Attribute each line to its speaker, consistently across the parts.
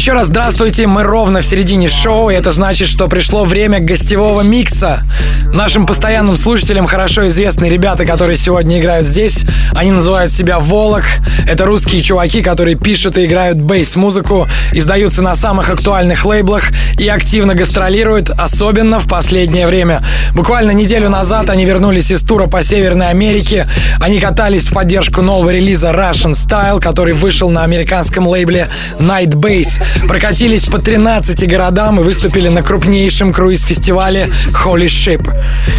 Speaker 1: Еще раз здравствуйте, мы ровно в середине шоу, и это значит, что пришло время гостевого микса. Нашим постоянным слушателям хорошо известны ребята, которые сегодня играют здесь. Они называют себя Волок. Это русские чуваки, которые пишут и играют бейс-музыку, издаются на самых актуальных лейблах и активно гастролируют, особенно в последнее время. Буквально неделю назад они вернулись из тура по Северной Америке. Они катались в поддержку нового релиза Russian Style, который вышел на американском лейбле Night Base. Прокатились по 13 городам и выступили на крупнейшем круиз-фестивале Holy Ship.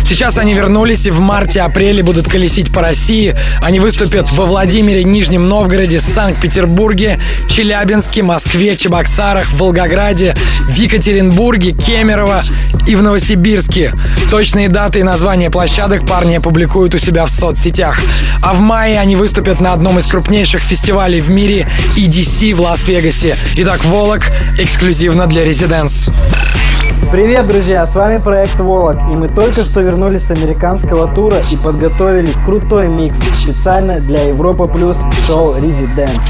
Speaker 1: Сейчас они вернулись и в марте-апреле будут колесить по России. Они выступят во Владимире, Нижнем Новгороде, Санкт-Петербурге, Челябинске, Москве, Чебоксарах, Волгограде, в Екатеринбурге, Кемерово и в Новосибирске. Точные даты и названия площадок парни опубликуют у себя в соцсетях. А в мае они выступят на одном из крупнейших фестивалей в мире EDC в Лас-Вегасе. Итак, Волок эксклюзивно для Резиденс.
Speaker 2: Привет, друзья! С вами проект Волок, и мы только что вернулись с американского тура и подготовили крутой микс специально для Европа Плюс шоу
Speaker 3: to Residence.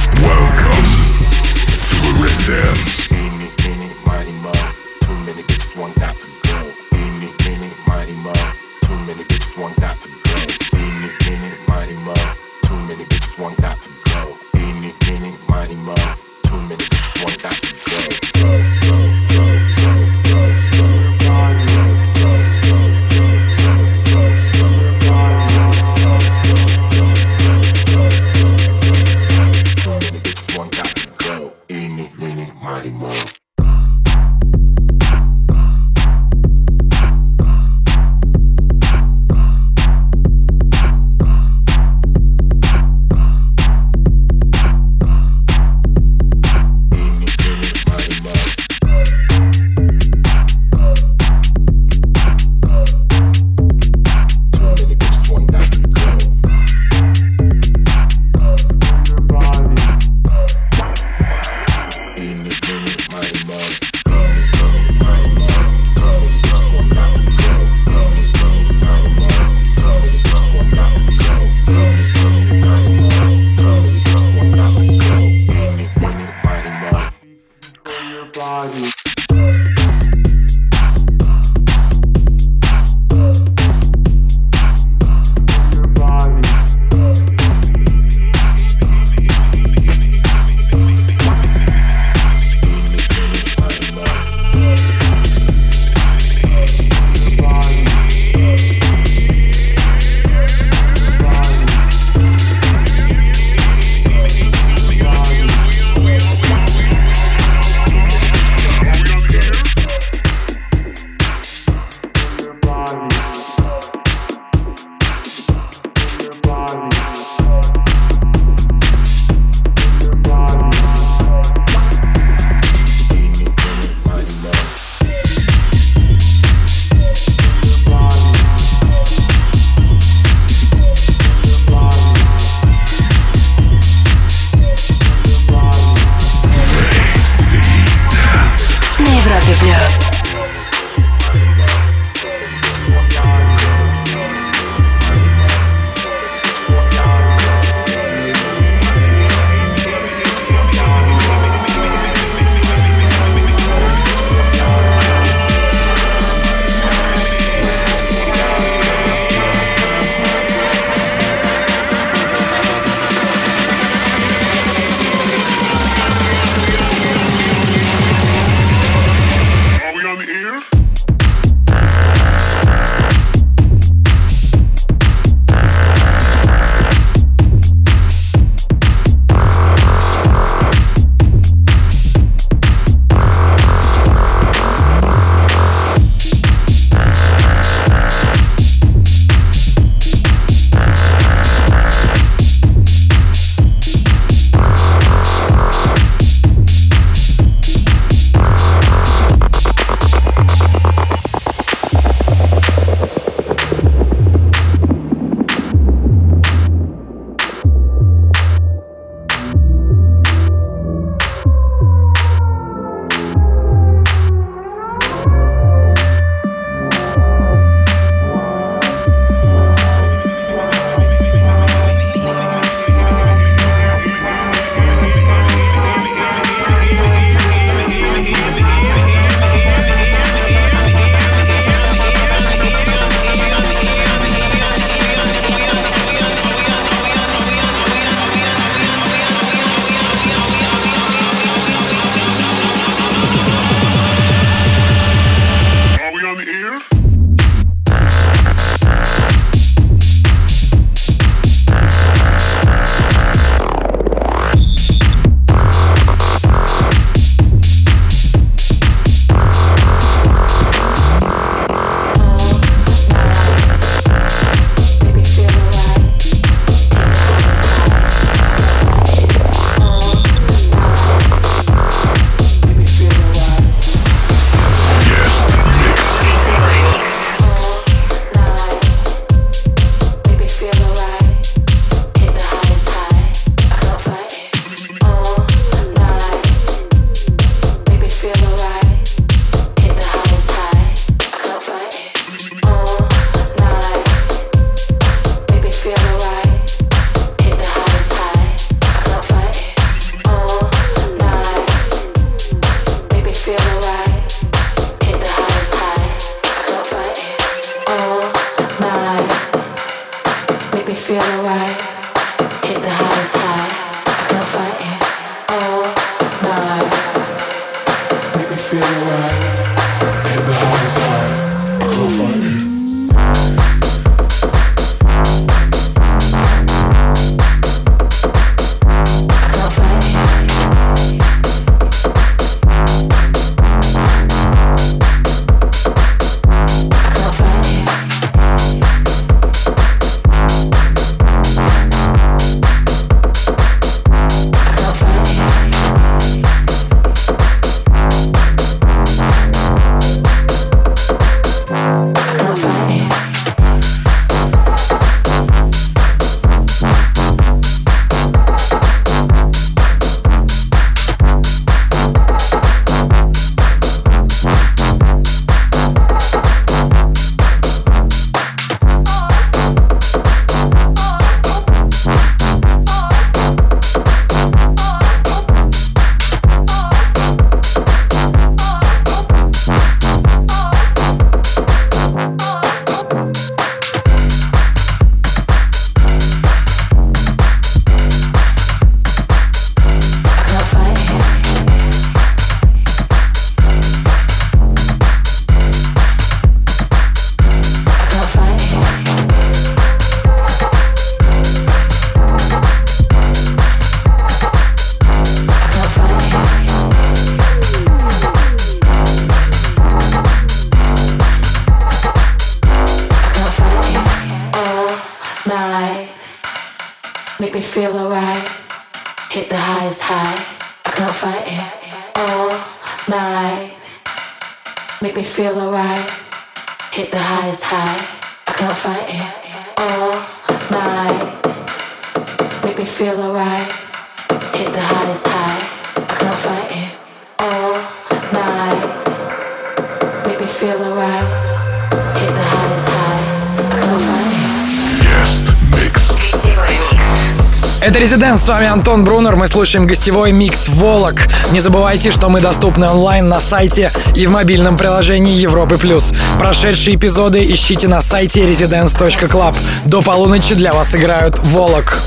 Speaker 4: Резиденс, с вами Антон Брунер, мы слушаем гостевой микс Волок. Не забывайте, что мы доступны онлайн на сайте и в мобильном приложении Европы+. плюс. Прошедшие эпизоды ищите на сайте residence.club. До полуночи для вас играют Волок.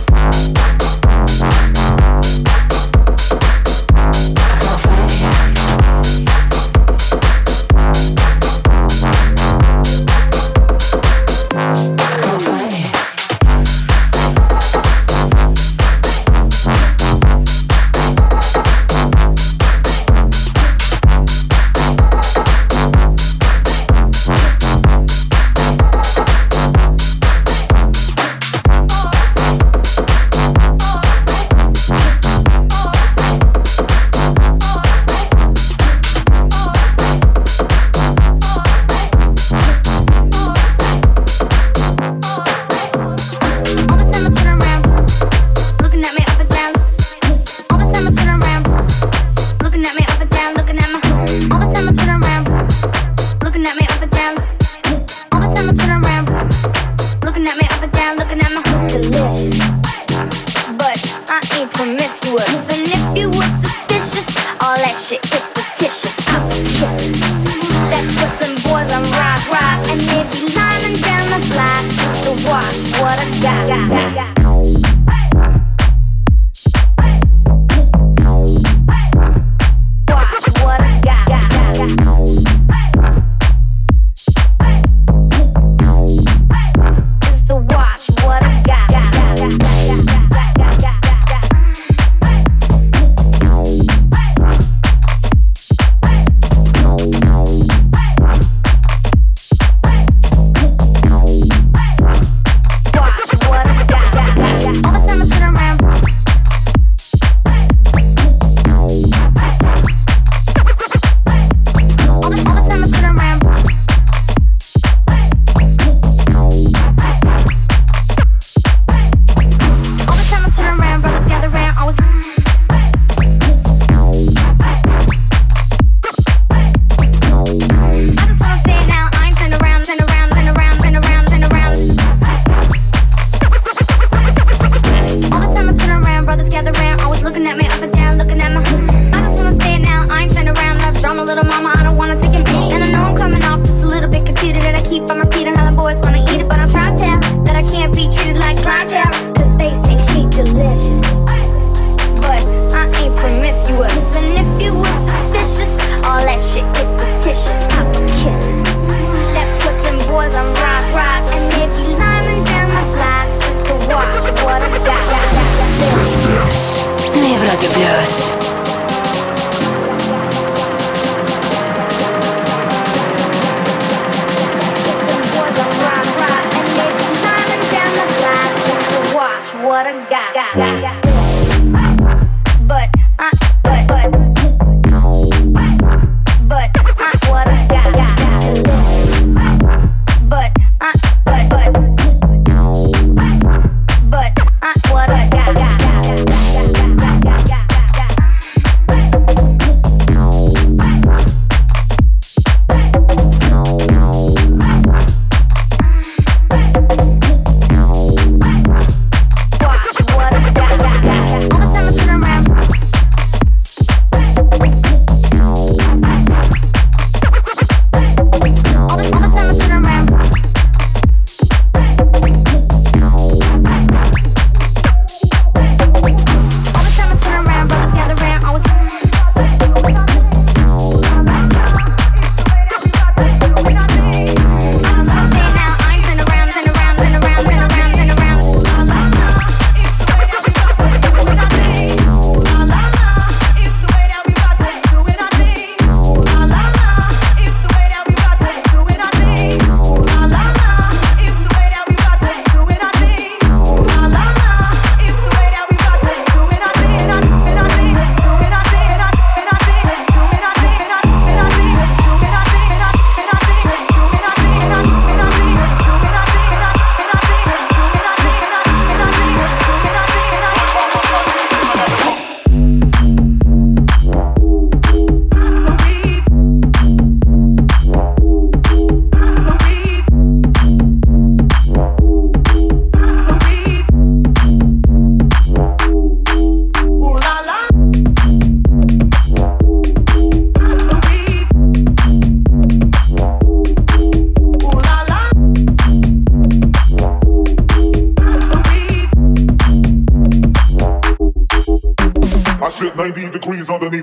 Speaker 5: yeah.
Speaker 6: yeah.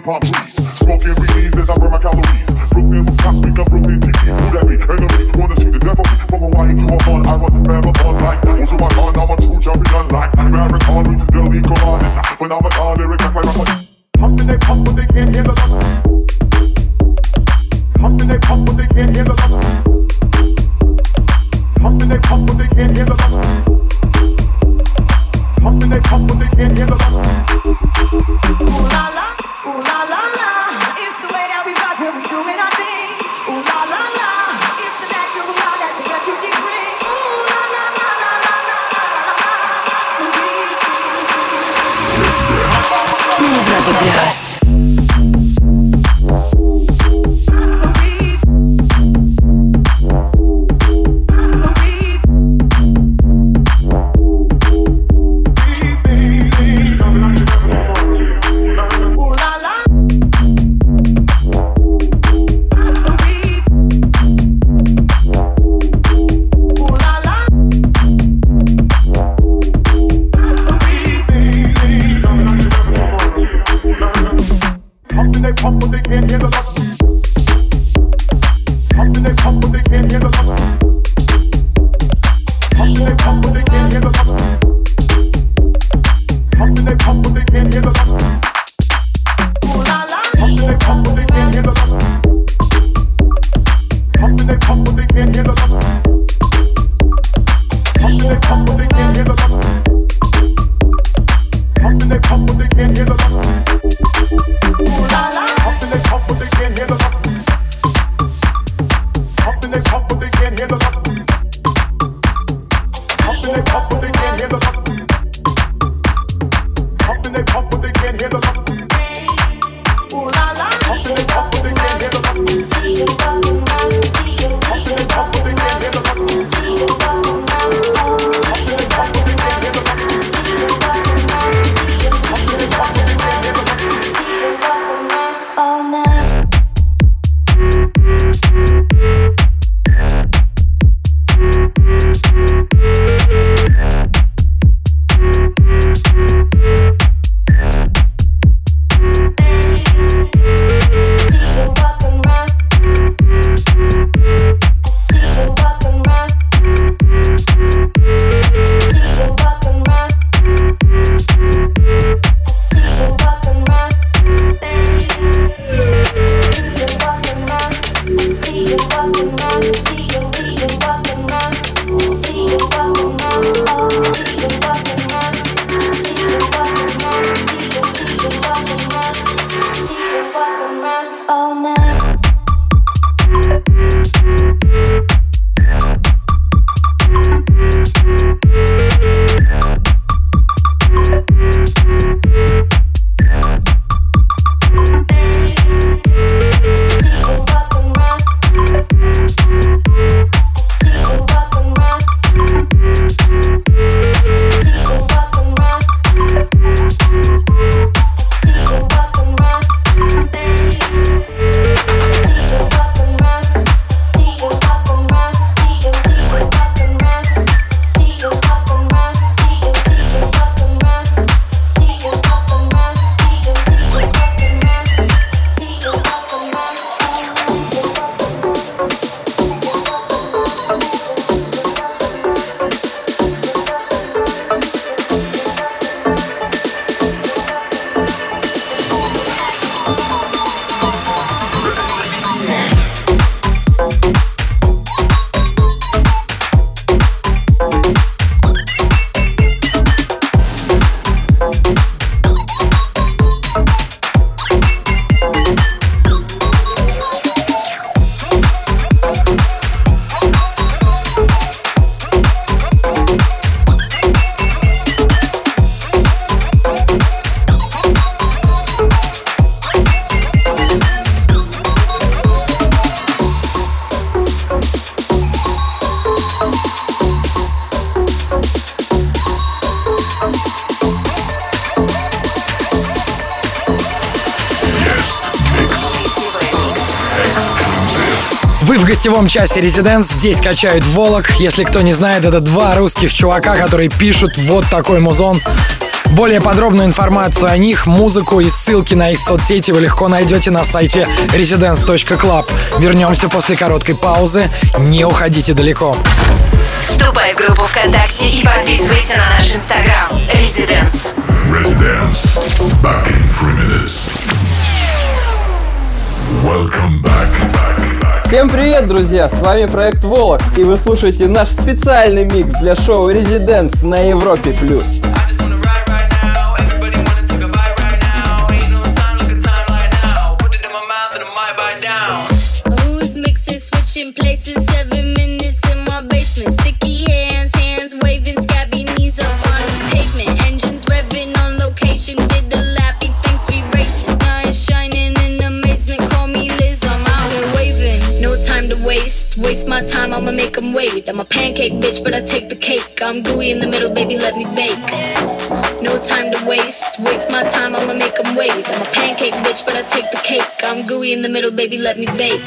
Speaker 6: lollipop. Гостевом часе Резиденс, здесь качают Волок. Если кто не знает, это два русских чувака, которые пишут вот такой музон.
Speaker 1: Более подробную информацию о них, музыку и ссылки на их соцсети вы легко найдете на сайте residence.club. Вернемся после короткой паузы. Не уходите далеко.
Speaker 7: Вступай в группу ВКонтакте и подписывайся на наш инстаграм. Residence.
Speaker 8: Residence. Back in three minutes. Welcome back.
Speaker 4: Всем привет, друзья! С вами проект Волок, и вы слушаете наш специальный микс для шоу Residence на Европе+. плюс.
Speaker 9: I'm a pancake bitch, but I take the cake. I'm gooey in the middle, baby, let me bake. No time to waste, waste my time, I'ma make 'em wait. I'm a pancake bitch, but I take the cake. I'm gooey in the middle, baby, let me bake.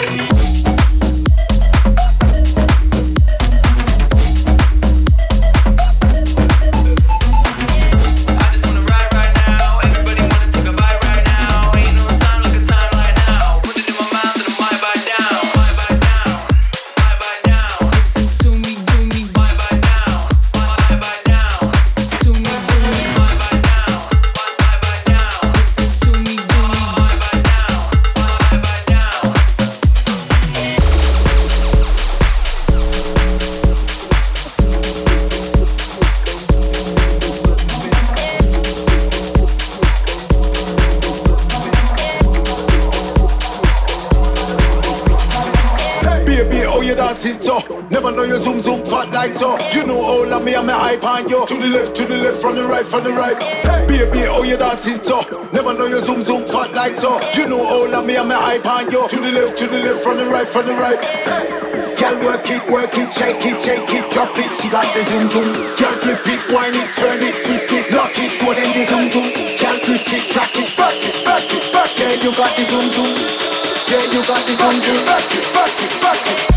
Speaker 10: You got the zoom zoom. Yeah, you got the zoom zoom. Back it, back it, back it.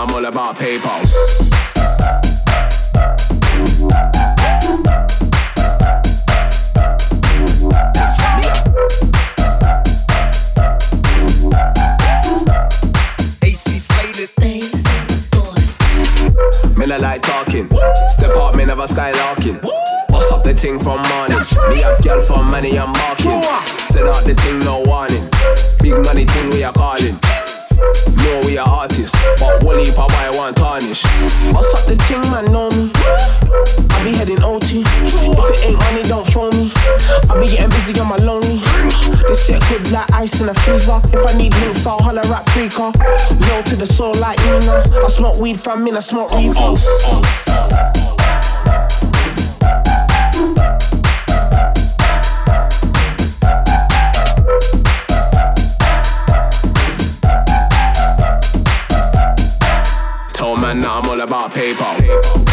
Speaker 11: I'm all about PayPal. Men I like talking. Step up, me never skylarking. Bust up the ting from morning. Me have girl for money, I'm marking. Set out the ting, no warning. Big money ting, we are calling. No, we are artists, but Wally if I buy one tarnish. Up the ting, man, know me. I be heading OT. If it ain't money, don't phone me. I be getting busy on my lonely. This shit good like ice in a freezer. If I need links, I'll holler at Freaker. Low to the soul like Nina. I smoke weed from me, I smoke reefer. Oh, oh, oh, man, now I'm all about
Speaker 1: paper. paper.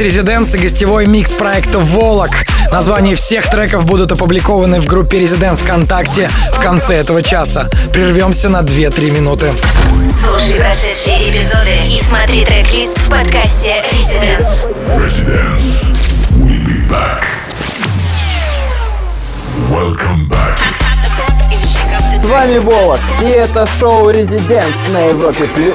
Speaker 1: Здесь Резиденс и гостевой микс проекта Волок. Названия всех треков будут опубликованы в группе Резиденс ВКонтакте в конце этого часа. Прервемся на 2-3 минуты.
Speaker 7: Слушай прошедшие эпизоды и смотри трек-лист в подкасте Residence.
Speaker 12: Residence. We'll be back. Welcome back.
Speaker 2: С вами Волок, и это шоу Резиденс на Европе Плюс.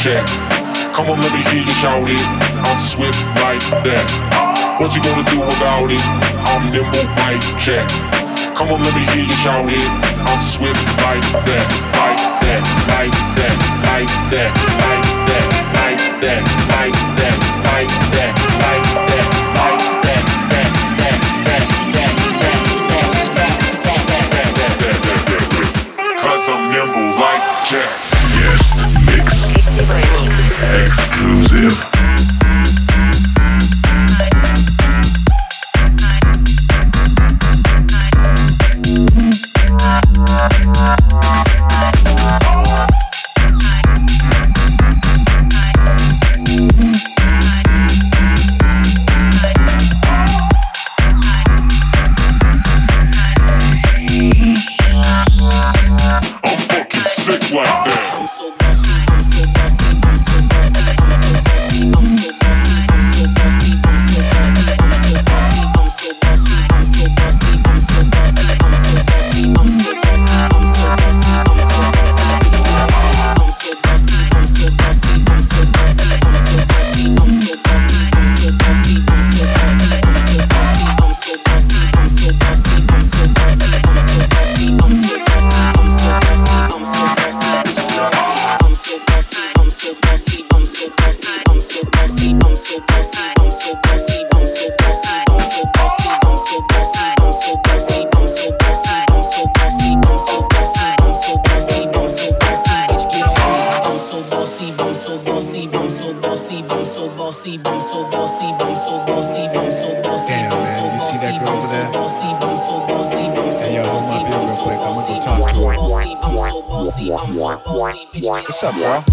Speaker 8: Jack. Come on, let me hear you shout it. I'm swift like that. What you gonna do without it? I'm nimble like Jack. Come on, let me hear you shout it. I'm swift like that, like that, like that, like that, like that, like that, like that, like that, like that,
Speaker 12: Exclusive.
Speaker 13: What's up, girl?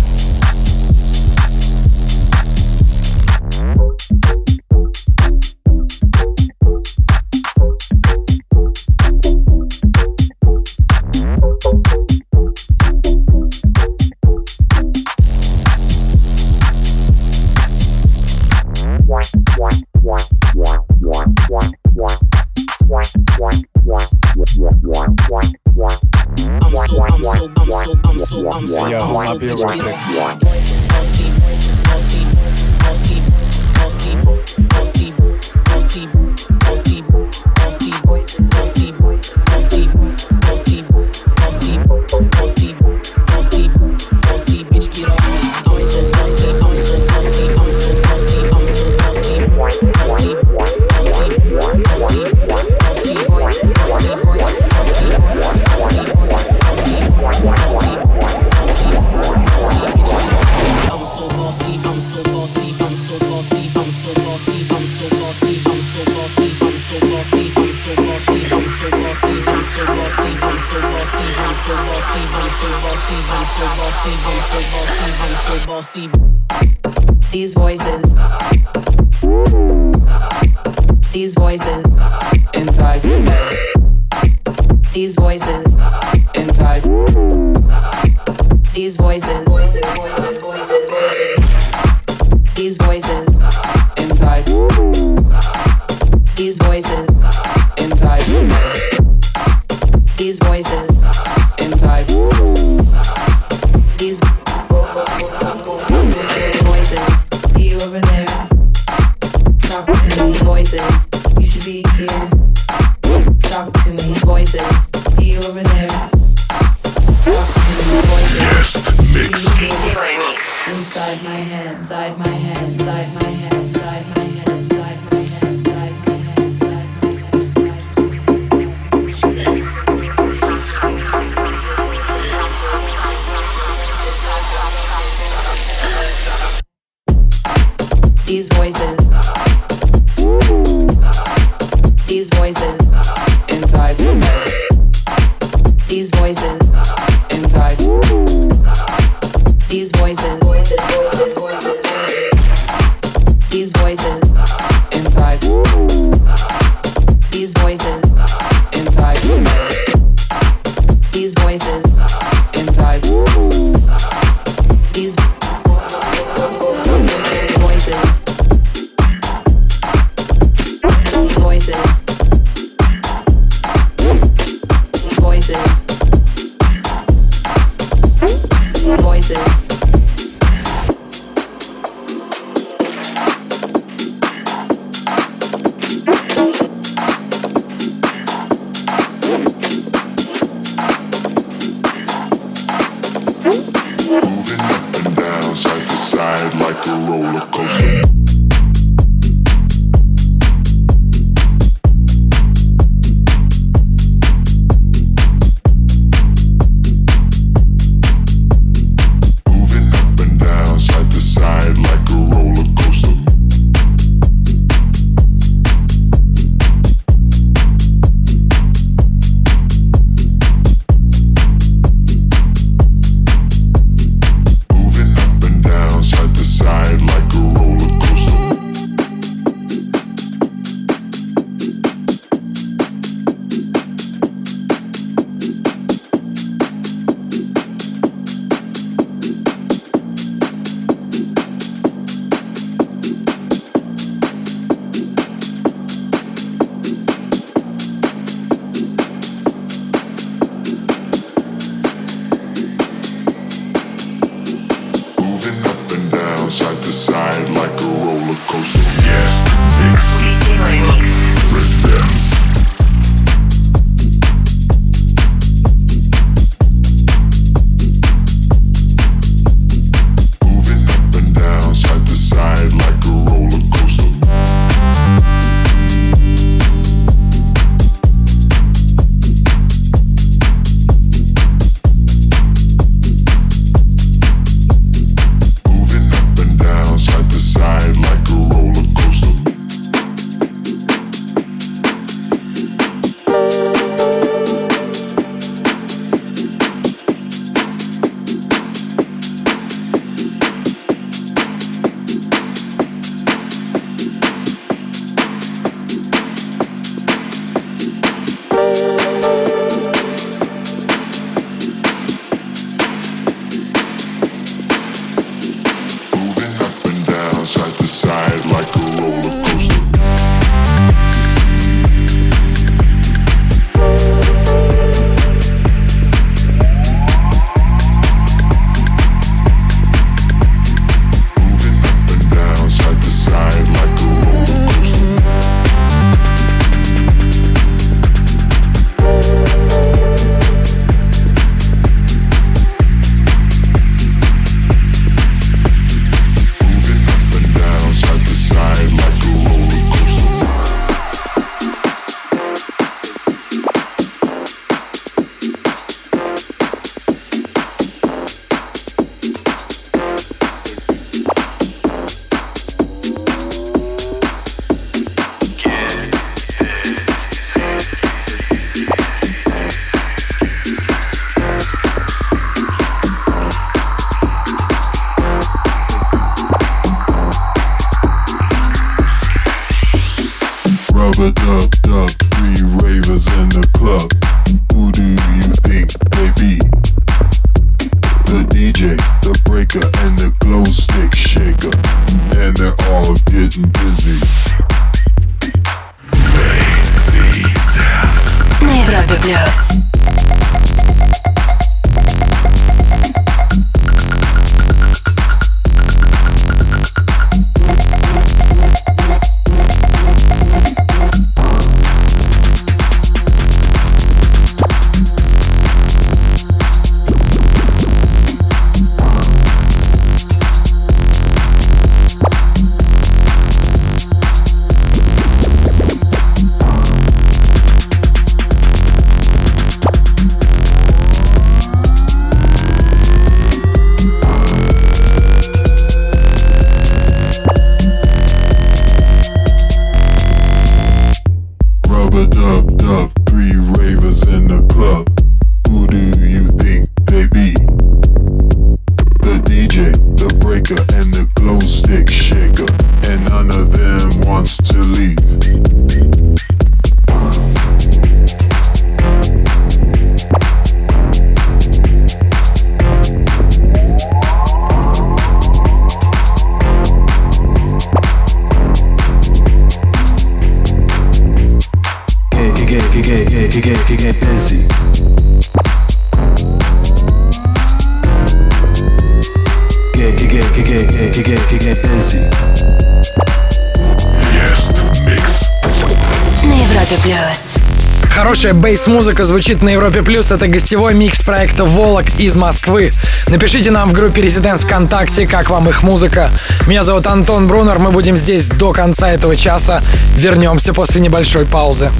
Speaker 1: Хорошая бейс-музыка звучит на Европе Плюс. Это гостевой микс проекта «Волок» из Москвы. Напишите нам в группе Резиденс ВКонтакте, как вам их музыка. Меня зовут Антон Брунер. Мы будем здесь до конца этого часа. Вернемся после небольшой паузы.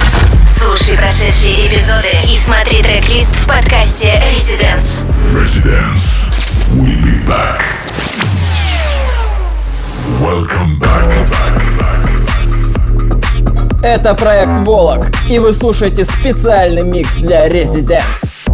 Speaker 7: Слушай прошедшие эпизоды и смотри трек-лист в подкасте Residence.
Speaker 8: Residence. We'll be back. Welcome back.
Speaker 11: Это проект Волок, и вы слушаете специальный микс для Residence.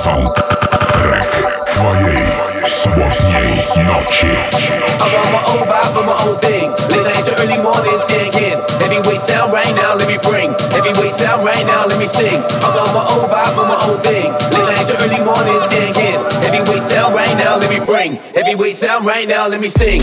Speaker 14: Soundtrack. I my own vibe, but my own thing. Late nights early mornings, yeah, again. Heavyweight sound right now, let me bring. Heavyweight sound right now, let me sting. I got my own vibe, but my own thing. Late nights to early mornings, yeah, again. Heavyweight sound right now, let me bring. Heavyweight sound right now, let me sting.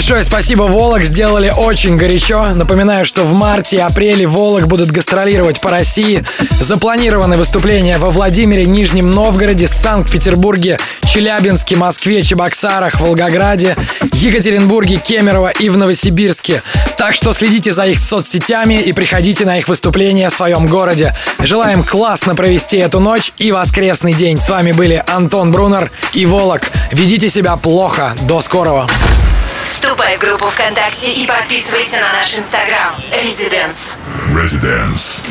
Speaker 1: Большое спасибо, Волок, сделали очень горячо. Напоминаю, что в марте и апреле Волок будут гастролировать по России. Запланированы выступления во Владимире, Нижнем Новгороде, Санкт-Петербурге, Челябинске, Москве, Чебоксарах, Волгограде, Екатеринбурге, Кемерово и в Новосибирске. Так что следите за их соцсетями и приходите на их выступления в своем городе. Желаем классно провести эту ночь и воскресный день. С вами были Антон Брунер и Волок. Ведите себя плохо. До скорого.
Speaker 15: Вступай в группу ВКонтакте и подписывайся на наш инстаграм. Residence.
Speaker 3: Residence.